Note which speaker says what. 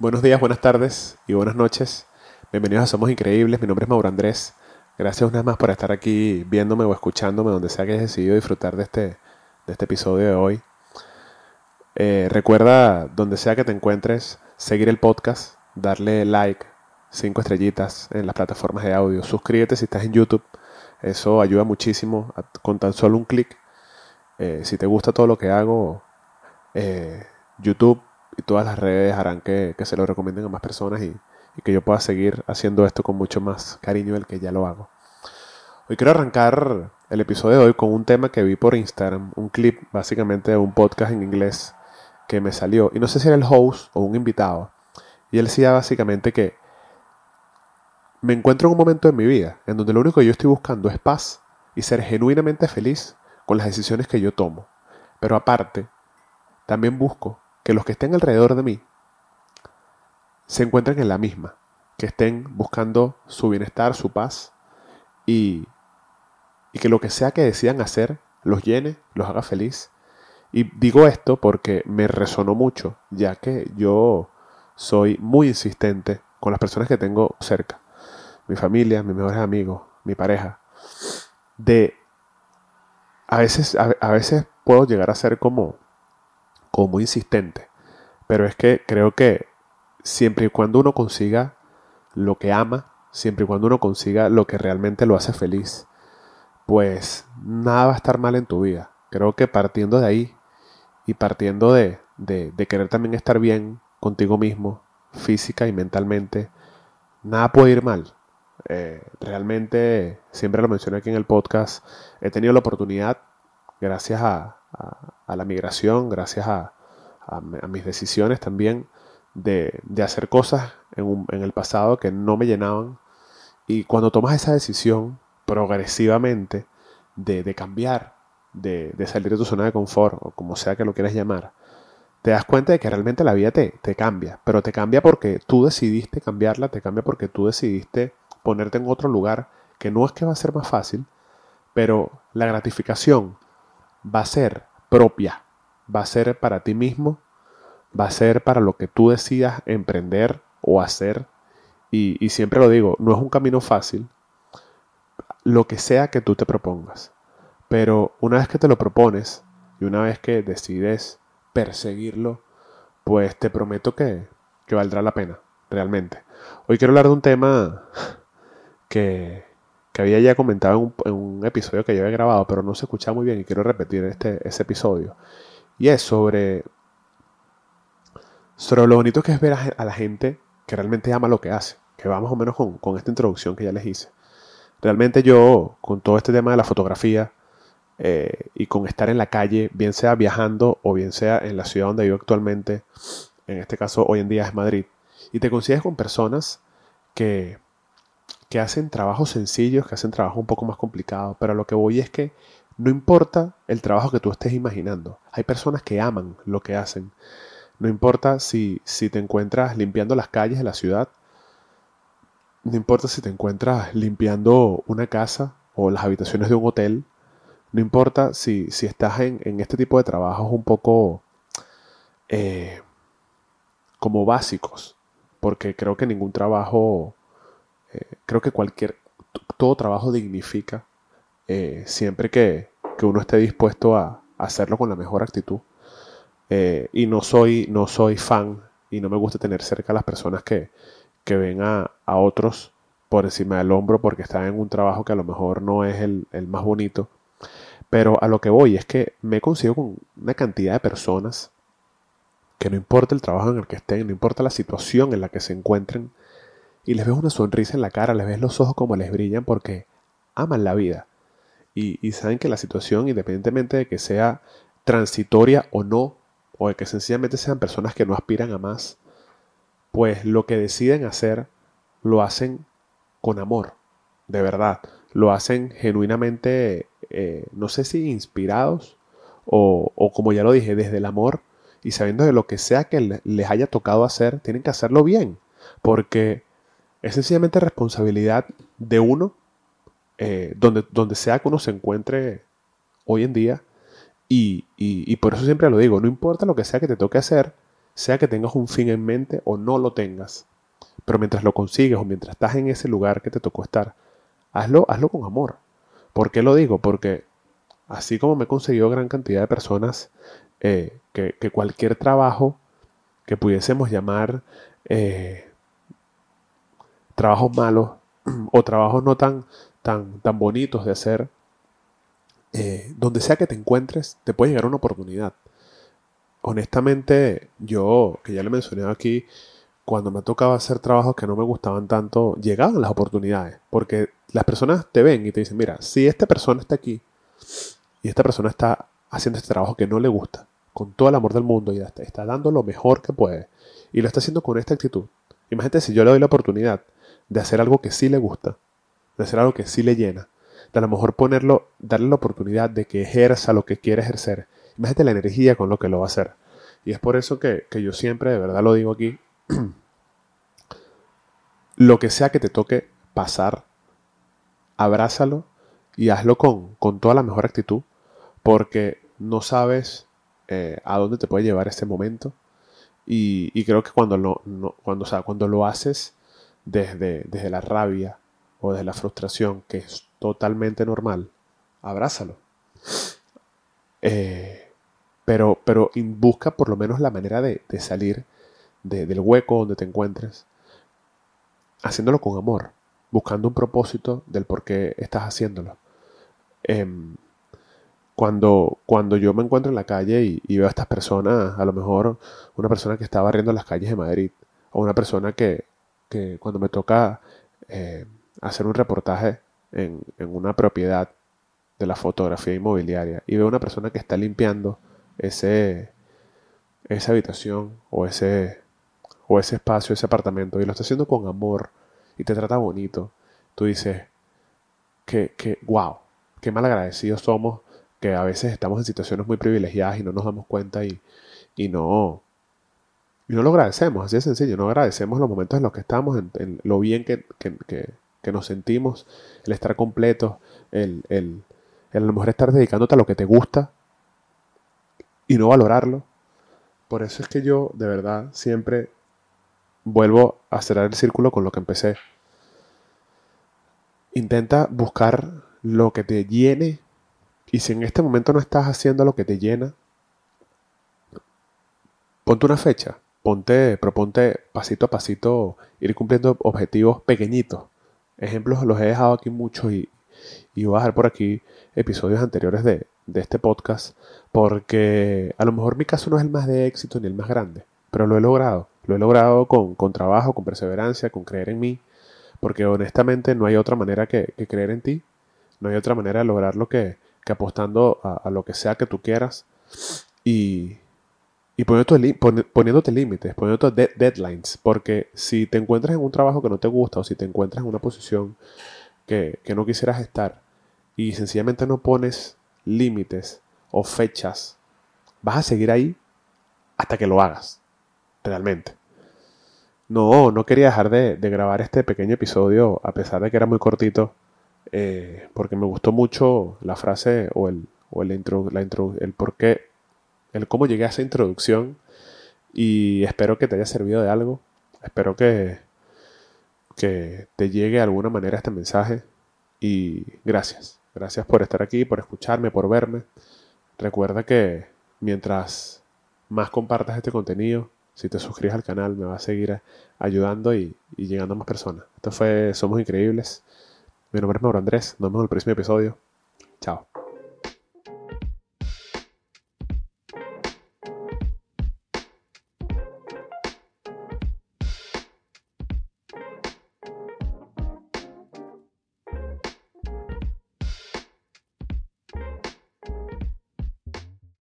Speaker 1: Buenos días, buenas tardes y buenas noches. Bienvenidos a Somos Increíbles. Mi nombre es Mauro Andrés. Gracias una vez más por estar aquí viéndome o escuchándome donde sea que hayas decidido disfrutar de este, de este episodio de hoy. Eh, recuerda, donde sea que te encuentres, seguir el podcast, darle like, cinco estrellitas en las plataformas de audio. Suscríbete si estás en YouTube. Eso ayuda muchísimo con tan solo un clic. Eh, si te gusta todo lo que hago, eh, YouTube y todas las redes harán que, se lo recomienden a más personas y, que yo pueda seguir haciendo esto con mucho más cariño del que ya lo hago. Hoy quiero arrancar el episodio de hoy con un tema que vi por Instagram, un clip básicamente de un podcast en inglés que me salió. Y no sé si era el host o un invitado. Y él decía básicamente que me encuentro en un momento de mi vida en donde lo único que yo estoy buscando es paz y ser genuinamente feliz con las decisiones que yo tomo. Pero aparte, también busco que los que estén alrededor de mí se encuentren en la misma, que estén buscando su bienestar, su paz y, y que lo que sea que decidan hacer los llene, los haga feliz. Y digo esto porque me resonó mucho, ya que yo soy muy insistente con las personas que tengo cerca, mi familia, mis mejores amigos, mi pareja, de a veces, a veces puedo llegar a ser como como insistente. Pero es que creo que siempre y cuando uno consiga lo que ama, siempre y cuando uno consiga lo que realmente lo hace feliz, pues nada va a estar mal en tu vida. Creo que partiendo de ahí y partiendo de, de, querer también estar bien contigo mismo, física y mentalmente, nada puede ir mal. Eh, realmente, siempre lo mencioné aquí en el podcast, he tenido la oportunidad, gracias a, la migración, gracias a, mis decisiones también de, hacer cosas en, el pasado que no me llenaban. Y cuando tomas esa decisión progresivamente de, cambiar, de, salir de tu zona de confort, o como sea que lo quieras llamar, te das cuenta de que realmente la vida te, te cambia, pero te cambia porque tú decidiste cambiarla, te cambia porque tú decidiste ponerte en otro lugar, que no es que va a ser más fácil, pero la gratificación va a ser propia, va a ser para ti mismo, va a ser para lo que tú decidas emprender o hacer. Y, siempre lo digo, no es un camino fácil, lo que sea que tú te propongas. Pero una vez que te lo propones y una vez que decides perseguirlo, pues te prometo que, que valdrá la pena, realmente. Hoy quiero hablar de un tema que, que había ya comentado en un, episodio que ya había grabado, pero no se escuchaba muy bien y quiero repetir este, ese episodio. Y es sobre, sobre lo bonito que es ver a, la gente que realmente ama lo que hace, que va más o menos con, con, esta introducción que ya les hice. Realmente yo, con todo este tema de la fotografía eh, y con estar en la calle, bien sea viajando o bien sea en la ciudad donde vivo actualmente, en este caso hoy en día es Madrid, y te consigues con personas que que hacen trabajos sencillos, que hacen trabajos un poco más complicados, pero lo que voy es que no importa el trabajo que tú estés imaginando, hay personas que aman lo que hacen. No importa si, si te encuentras limpiando las calles de la ciudad, no importa si te encuentras limpiando una casa o las habitaciones de un hotel, no importa si, si estás en, este tipo de trabajos un poco eh, como básicos, porque creo que ningún trabajo creo que cualquier, todo trabajo dignifica eh, siempre que, uno esté dispuesto a, hacerlo con la mejor actitud. Eh, y no soy, no soy fan y no me gusta tener cerca a las personas que, ven a, otros por encima del hombro porque están en un trabajo que a lo mejor no es el, el más bonito. Pero a lo que voy es que me consigo con una cantidad de personas que no importa el trabajo en el que estén, no importa la situación en la que se encuentren, y les ves una sonrisa en la cara, les ves los ojos como les brillan porque aman la vida. Y, saben que la situación, independientemente de que sea transitoria o no, o de que sencillamente sean personas que no aspiran a más, pues lo que deciden hacer lo hacen con amor, de verdad, lo hacen genuinamente, eh, no sé si inspirados o, o como ya lo dije, desde el amor y sabiendo de lo que sea que les haya tocado hacer, tienen que hacerlo bien, porque es sencillamente responsabilidad de uno, eh, donde, donde sea que uno se encuentre hoy en día. Y, por eso siempre lo digo, no importa lo que sea que te toque hacer, sea que tengas un fin en mente o no lo tengas, pero mientras lo consigues o mientras estás en ese lugar que te tocó estar, hazlo, hazlo con amor. ¿Por qué lo digo? Porque así como me he conseguido gran cantidad de personas eh, que, cualquier trabajo que pudiésemos llamar eh, trabajos malos o trabajos no tan, tan, tan bonitos de hacer, eh, donde sea que te encuentres, te puede llegar una oportunidad. Honestamente, yo, que ya le mencioné aquí, cuando me tocaba hacer trabajos que no me gustaban tanto, llegaban las oportunidades. Porque las personas te ven y te dicen, mira, si esta persona está aquí y esta persona está haciendo este trabajo que no le gusta, con todo el amor del mundo y está dando lo mejor que puede, y lo está haciendo con esta actitud. Imagínate si yo le doy la oportunidad de hacer algo que sí le gusta, de hacer algo que sí le llena, de a lo mejor ponerlo, darle la oportunidad de que ejerza lo que quiere ejercer. Imagínate la energía con lo que lo va a hacer. Y es por eso que, yo siempre, de verdad lo digo aquí, lo que sea que te toque pasar, abrázalo y hazlo con, toda la mejor actitud, porque no sabes eh, a dónde te puede llevar este momento. Y, creo que cuando lo, cuando, sea, cuando lo haces desde, desde la rabia o desde la frustración, que es totalmente normal, abrázalo. Eh, pero, pero busca por lo menos la manera de, salir del hueco donde te encuentres, haciéndolo con amor, buscando un propósito del por qué estás haciéndolo. Em, cuando, cuando yo me encuentro en la calle y, veo a estas personas, a lo mejor una persona que está barriendo las calles de Madrid, o una persona que, cuando me toca eh, hacer un reportaje en, una propiedad de la fotografía inmobiliaria y veo una persona que está limpiando ese, esa habitación o ese, o ese espacio, ese apartamento y lo está haciendo con amor y te trata bonito, tú dices que, que wow, qué mal agradecidos somos que a veces estamos en situaciones muy privilegiadas y no nos damos cuenta y, y no y no lo agradecemos, así de sencillo, no agradecemos los momentos en los que estamos, en, lo bien que, que nos sentimos, el estar completos, el, el, a lo mejor estar dedicándote a lo que te gusta y no valorarlo. Por eso es que yo de verdad siempre vuelvo a cerrar el círculo con lo que empecé. Intenta buscar lo que te llene y si en este momento no estás haciendo lo que te llena, ponte una fecha, ponte, proponte pasito a pasito ir cumpliendo objetivos pequeñitos. Ejemplos los he dejado aquí muchos y, voy a dejar por aquí episodios anteriores de, este podcast porque a lo mejor mi caso no es el más de éxito ni el más grande, pero lo he logrado. Lo he logrado con, trabajo, con perseverancia, con creer en mí, porque honestamente no hay otra manera que, creer en ti, no hay otra manera de lograrlo que, que apostando a, lo que sea que tú quieras. Y, y poniéndote, límites, poniéndote deadlines, porque si te encuentras en un trabajo que no te gusta o si te encuentras en una posición que, no quisieras estar y sencillamente no pones límites o fechas, vas a seguir ahí hasta que lo hagas, realmente. No, no quería dejar de, grabar este pequeño episodio, a pesar de que era muy cortito, eh, porque me gustó mucho la frase o el, o el intro, la intro, el por qué el cómo llegué a esa introducción y espero que te haya servido de algo. Espero que, que te llegue de alguna manera este mensaje y gracias. Gracias por estar aquí, por escucharme, por verme. Recuerda que mientras más compartas este contenido, si te suscribes al canal, me va a seguir ayudando y, llegando a más personas. Esto fue Somos Increíbles. Mi nombre es Mauro Andrés. Nos vemos en el próximo episodio. Chao.